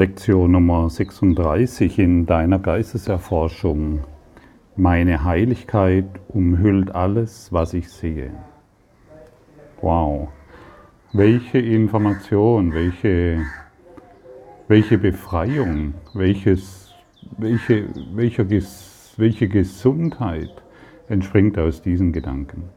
Lektion Nummer 36 in deiner Geisteserforschung. Meine Heiligkeit umhüllt alles, was ich sehe. Wow. Welche Information, welche, welche Befreiung, welches, welche, welcher, welche Gesundheit entspringt aus diesen Gedanken.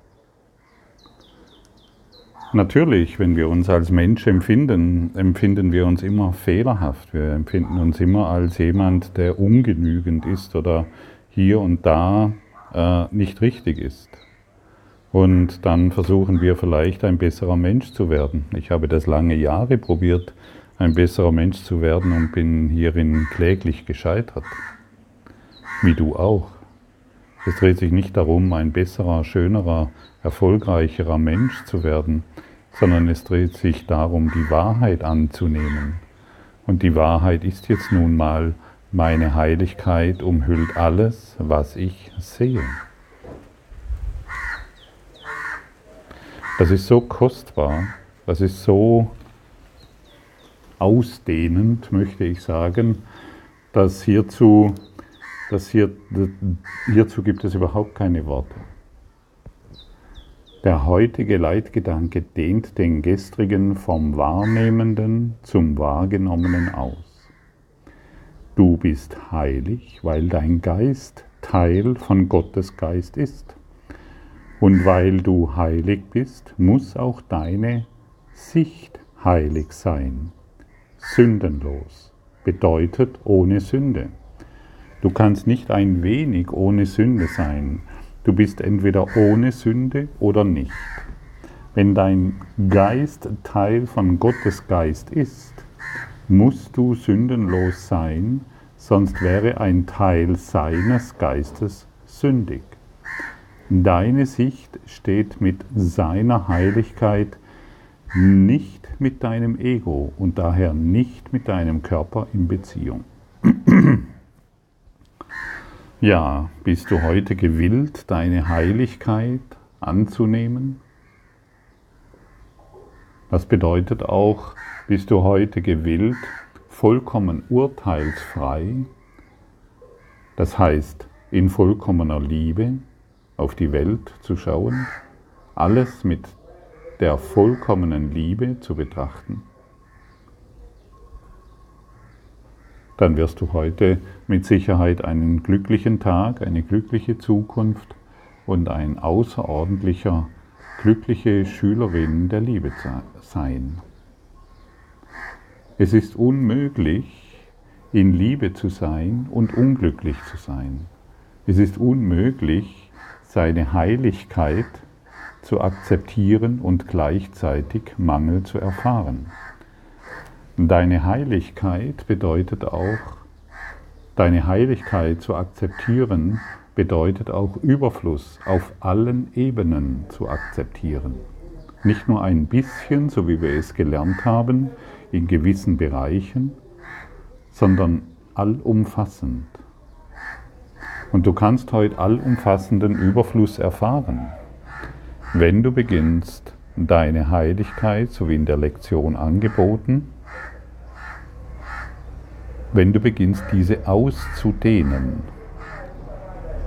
Natürlich, wenn wir uns als Mensch empfinden, empfinden wir uns immer fehlerhaft. Wir empfinden uns immer als jemand, der ungenügend ist oder hier und da äh, nicht richtig ist. Und dann versuchen wir vielleicht ein besserer Mensch zu werden. Ich habe das lange Jahre probiert, ein besserer Mensch zu werden und bin hierin kläglich gescheitert. Wie du auch. Es dreht sich nicht darum, ein besserer, schönerer, erfolgreicherer Mensch zu werden, sondern es dreht sich darum, die Wahrheit anzunehmen. Und die Wahrheit ist jetzt nun mal, meine Heiligkeit umhüllt alles, was ich sehe. Das ist so kostbar, das ist so ausdehnend, möchte ich sagen, dass hierzu, hier, hierzu gibt es überhaupt keine Worte. Der heutige Leitgedanke dehnt den gestrigen vom Wahrnehmenden zum Wahrgenommenen aus. Du bist heilig, weil dein Geist Teil von Gottes Geist ist. Und weil du heilig bist, muss auch deine Sicht heilig sein. Sündenlos bedeutet ohne Sünde. Du kannst nicht ein wenig ohne Sünde sein. Du bist entweder ohne Sünde oder nicht. Wenn dein Geist Teil von Gottes Geist ist, musst du sündenlos sein, sonst wäre ein Teil seines Geistes sündig. Deine Sicht steht mit seiner Heiligkeit nicht mit deinem Ego und daher nicht mit deinem Körper in Beziehung. Ja, bist du heute gewillt, deine Heiligkeit anzunehmen? Das bedeutet auch, bist du heute gewillt, vollkommen urteilsfrei, das heißt in vollkommener Liebe auf die Welt zu schauen, alles mit der vollkommenen Liebe zu betrachten? Dann wirst du heute mit Sicherheit einen glücklichen Tag, eine glückliche Zukunft und ein außerordentlicher, glückliche Schülerin der Liebe sein. Es ist unmöglich, in Liebe zu sein und unglücklich zu sein. Es ist unmöglich, seine Heiligkeit zu akzeptieren und gleichzeitig Mangel zu erfahren. Deine Heiligkeit bedeutet auch, deine Heiligkeit zu akzeptieren, bedeutet auch Überfluss auf allen Ebenen zu akzeptieren. Nicht nur ein bisschen, so wie wir es gelernt haben, in gewissen Bereichen, sondern allumfassend. Und du kannst heute allumfassenden Überfluss erfahren, wenn du beginnst, deine Heiligkeit, so wie in der Lektion angeboten, wenn du beginnst, diese auszudehnen.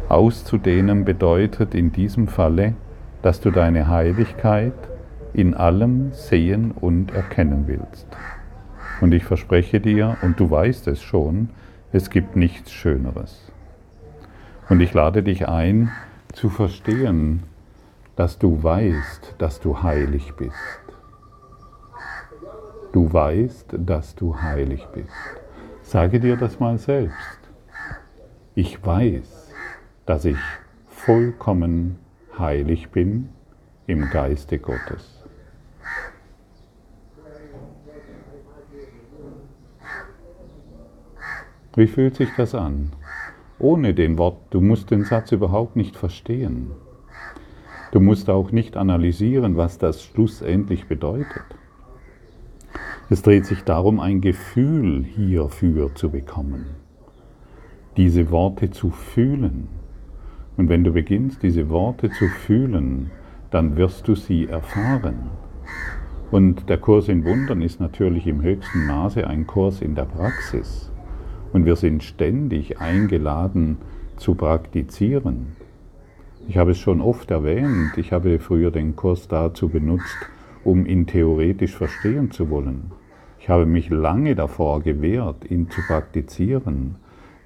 Auszudehnen bedeutet in diesem Falle, dass du deine Heiligkeit in allem sehen und erkennen willst. Und ich verspreche dir, und du weißt es schon, es gibt nichts Schöneres. Und ich lade dich ein, zu verstehen, dass du weißt, dass du heilig bist. Du weißt, dass du heilig bist. Sage dir das mal selbst. Ich weiß, dass ich vollkommen heilig bin im Geiste Gottes. Wie fühlt sich das an? Ohne den Wort, du musst den Satz überhaupt nicht verstehen. Du musst auch nicht analysieren, was das schlussendlich bedeutet. Es dreht sich darum, ein Gefühl hierfür zu bekommen, diese Worte zu fühlen. Und wenn du beginnst, diese Worte zu fühlen, dann wirst du sie erfahren. Und der Kurs in Wundern ist natürlich im höchsten Maße ein Kurs in der Praxis. Und wir sind ständig eingeladen zu praktizieren. Ich habe es schon oft erwähnt, ich habe früher den Kurs dazu benutzt, um ihn theoretisch verstehen zu wollen. Ich habe mich lange davor gewehrt, ihn zu praktizieren,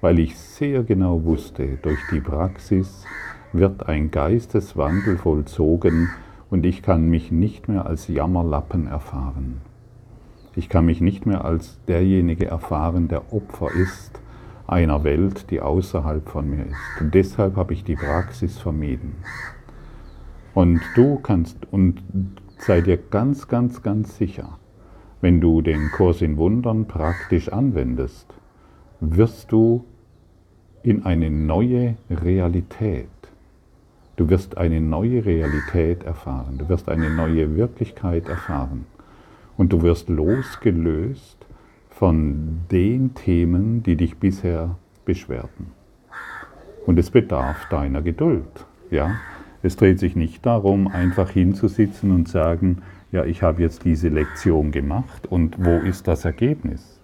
weil ich sehr genau wusste, durch die Praxis wird ein Geisteswandel vollzogen und ich kann mich nicht mehr als Jammerlappen erfahren. Ich kann mich nicht mehr als derjenige erfahren, der Opfer ist einer Welt, die außerhalb von mir ist. Und deshalb habe ich die Praxis vermieden. Und du kannst, und sei dir ganz, ganz, ganz sicher, wenn du den Kurs in Wundern praktisch anwendest, wirst du in eine neue Realität Du wirst eine neue Realität erfahren, du wirst eine neue Wirklichkeit erfahren und du wirst losgelöst von den Themen, die dich bisher beschwerten. Und es bedarf deiner Geduld. Ja? Es dreht sich nicht darum, einfach hinzusitzen und sagen, ja, ich habe jetzt diese Lektion gemacht und wo ist das Ergebnis?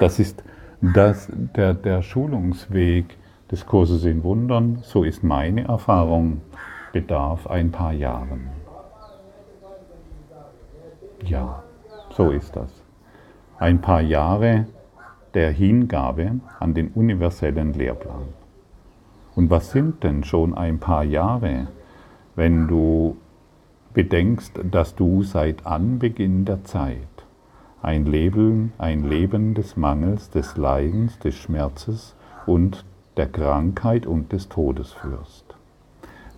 Das ist das, der, der Schulungsweg, des Kurses in Wundern, so ist meine Erfahrung, bedarf ein paar Jahren. Ja, so ist das. Ein paar Jahre der Hingabe an den universellen Lehrplan. Und was sind denn schon ein paar Jahre, wenn du bedenkst, dass du seit Anbeginn der Zeit ein Leben, ein Leben des Mangels, des Leidens, des Schmerzes und der Krankheit und des Todes führst.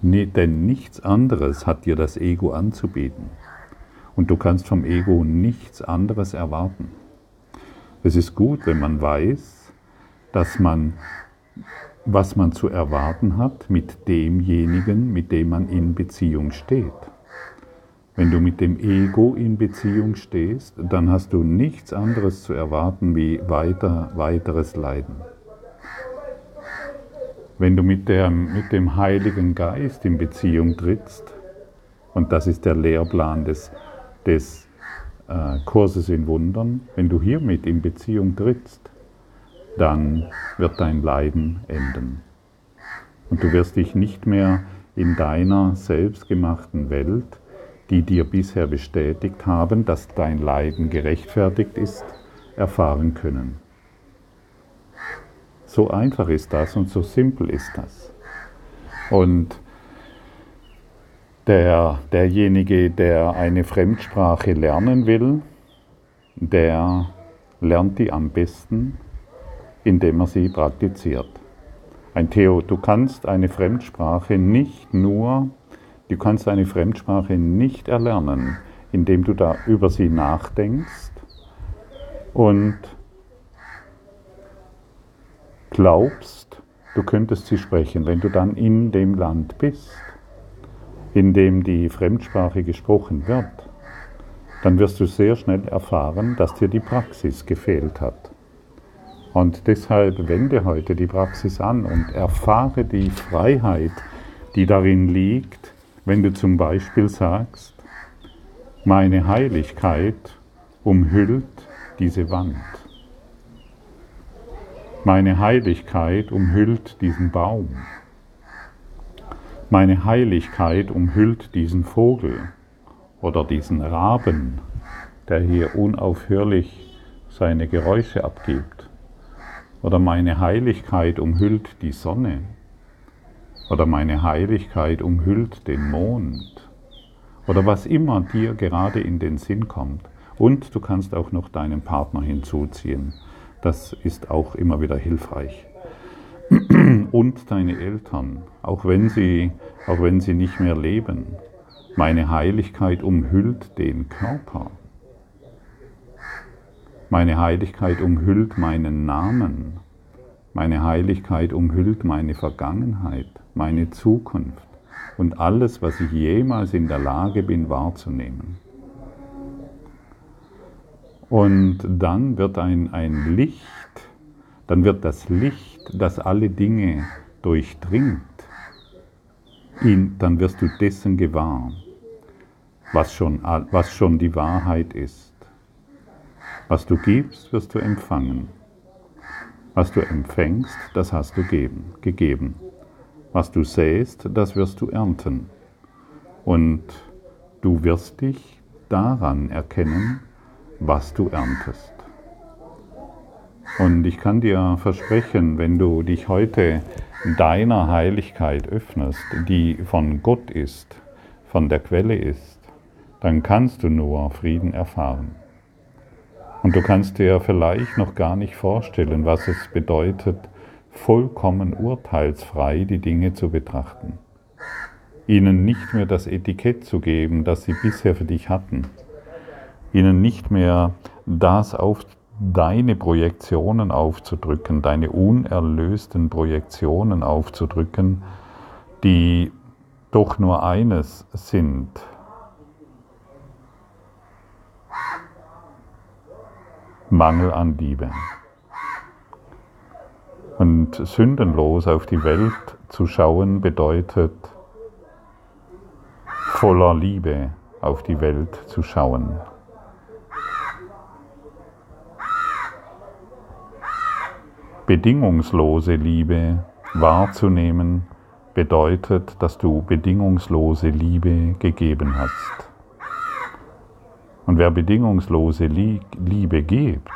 Denn nichts anderes hat dir das Ego anzubieten. Und du kannst vom Ego nichts anderes erwarten. Es ist gut, wenn man weiß, dass man, was man zu erwarten hat mit demjenigen, mit dem man in Beziehung steht. Wenn du mit dem Ego in Beziehung stehst, dann hast du nichts anderes zu erwarten wie weiter, weiteres Leiden. Wenn du mit, der, mit dem Heiligen Geist in Beziehung trittst, und das ist der Lehrplan des, des äh, Kurses in Wundern, wenn du hiermit in Beziehung trittst, dann wird dein Leiden enden. Und du wirst dich nicht mehr in deiner selbstgemachten Welt, die dir bisher bestätigt haben, dass dein Leiden gerechtfertigt ist, erfahren können. So einfach ist das und so simpel ist das. Und der, derjenige, der eine Fremdsprache lernen will, der lernt die am besten, indem er sie praktiziert. Ein Theo, du kannst eine Fremdsprache nicht nur, du kannst eine Fremdsprache nicht erlernen, indem du da über sie nachdenkst und glaubst, du könntest sie sprechen, wenn du dann in dem Land bist, in dem die Fremdsprache gesprochen wird, dann wirst du sehr schnell erfahren, dass dir die Praxis gefehlt hat. Und deshalb wende heute die Praxis an und erfahre die Freiheit, die darin liegt, wenn du zum Beispiel sagst, meine Heiligkeit umhüllt diese Wand. Meine Heiligkeit umhüllt diesen Baum. Meine Heiligkeit umhüllt diesen Vogel oder diesen Raben, der hier unaufhörlich seine Geräusche abgibt. Oder meine Heiligkeit umhüllt die Sonne. Oder meine Heiligkeit umhüllt den Mond. Oder was immer dir gerade in den Sinn kommt. Und du kannst auch noch deinen Partner hinzuziehen. Das ist auch immer wieder hilfreich. Und deine Eltern, auch wenn sie, auch wenn sie nicht mehr leben. Meine Heiligkeit umhüllt den Körper. Meine Heiligkeit umhüllt meinen Namen. Meine Heiligkeit umhüllt meine Vergangenheit, meine Zukunft und alles, was ich jemals in der Lage bin wahrzunehmen. Und dann wird ein, ein Licht, dann wird das Licht, das alle Dinge durchdringt, ihn, dann wirst du dessen gewahr. was schon, was schon die Wahrheit ist. Was du gibst, wirst du empfangen. Was du empfängst, das hast du geben, gegeben. Was du säst, das wirst du ernten. Und du wirst dich daran erkennen, was du erntest. Und ich kann dir versprechen, wenn du dich heute deiner Heiligkeit öffnest, die von Gott ist, von der Quelle ist, dann kannst du nur Frieden erfahren. Und du kannst dir vielleicht noch gar nicht vorstellen, was es bedeutet, vollkommen urteilsfrei die Dinge zu betrachten. Ihnen nicht mehr das Etikett zu geben, das sie bisher für dich hatten. Ihnen nicht mehr das auf deine Projektionen aufzudrücken, deine unerlösten Projektionen aufzudrücken, die doch nur eines sind. Mangel an Liebe. Und sündenlos auf die Welt zu schauen bedeutet voller Liebe auf die Welt zu schauen. Bedingungslose Liebe wahrzunehmen bedeutet, dass du bedingungslose Liebe gegeben hast. Und wer bedingungslose Liebe gibt,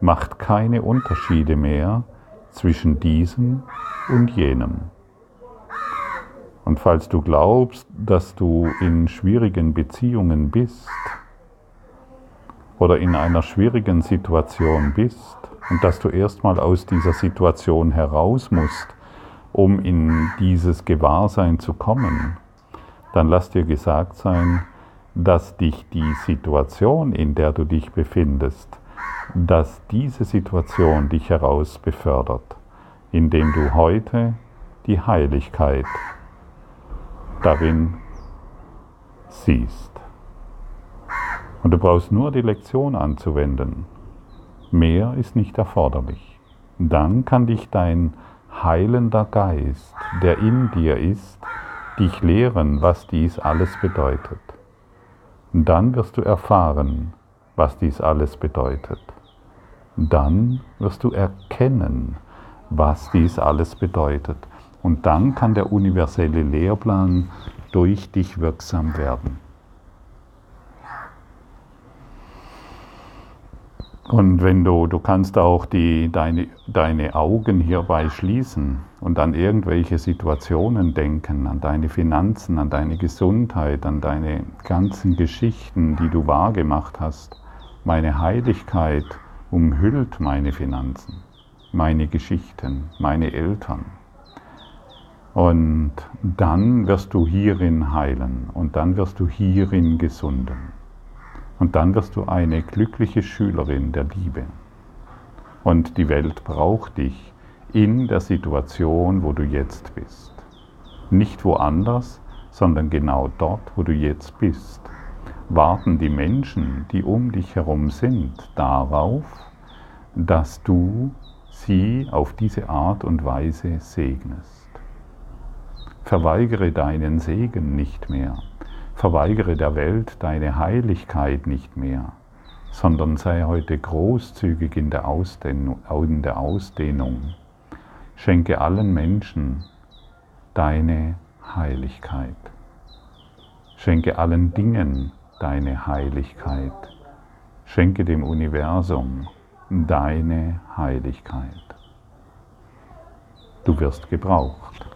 macht keine Unterschiede mehr zwischen diesem und jenem. Und falls du glaubst, dass du in schwierigen Beziehungen bist oder in einer schwierigen Situation bist, und dass du erstmal aus dieser Situation heraus musst, um in dieses Gewahrsein zu kommen, dann lass dir gesagt sein, dass dich die Situation, in der du dich befindest, dass diese Situation dich heraus befördert, indem du heute die Heiligkeit darin siehst. Und du brauchst nur die Lektion anzuwenden. Mehr ist nicht erforderlich. Dann kann dich dein heilender Geist, der in dir ist, dich lehren, was dies alles bedeutet. Dann wirst du erfahren, was dies alles bedeutet. Dann wirst du erkennen, was dies alles bedeutet. Und dann kann der universelle Lehrplan durch dich wirksam werden. Und wenn du, du kannst auch die, deine, deine Augen hierbei schließen und an irgendwelche Situationen denken, an deine Finanzen, an deine Gesundheit, an deine ganzen Geschichten, die du wahrgemacht hast. Meine Heiligkeit umhüllt meine Finanzen, meine Geschichten, meine Eltern. Und dann wirst du hierin heilen und dann wirst du hierin gesunden. Und dann wirst du eine glückliche Schülerin der Liebe. Und die Welt braucht dich in der Situation, wo du jetzt bist. Nicht woanders, sondern genau dort, wo du jetzt bist. Warten die Menschen, die um dich herum sind, darauf, dass du sie auf diese Art und Weise segnest. Verweigere deinen Segen nicht mehr. Verweigere der Welt deine Heiligkeit nicht mehr, sondern sei heute großzügig in der Ausdehnung. Schenke allen Menschen deine Heiligkeit. Schenke allen Dingen deine Heiligkeit. Schenke dem Universum deine Heiligkeit. Du wirst gebraucht.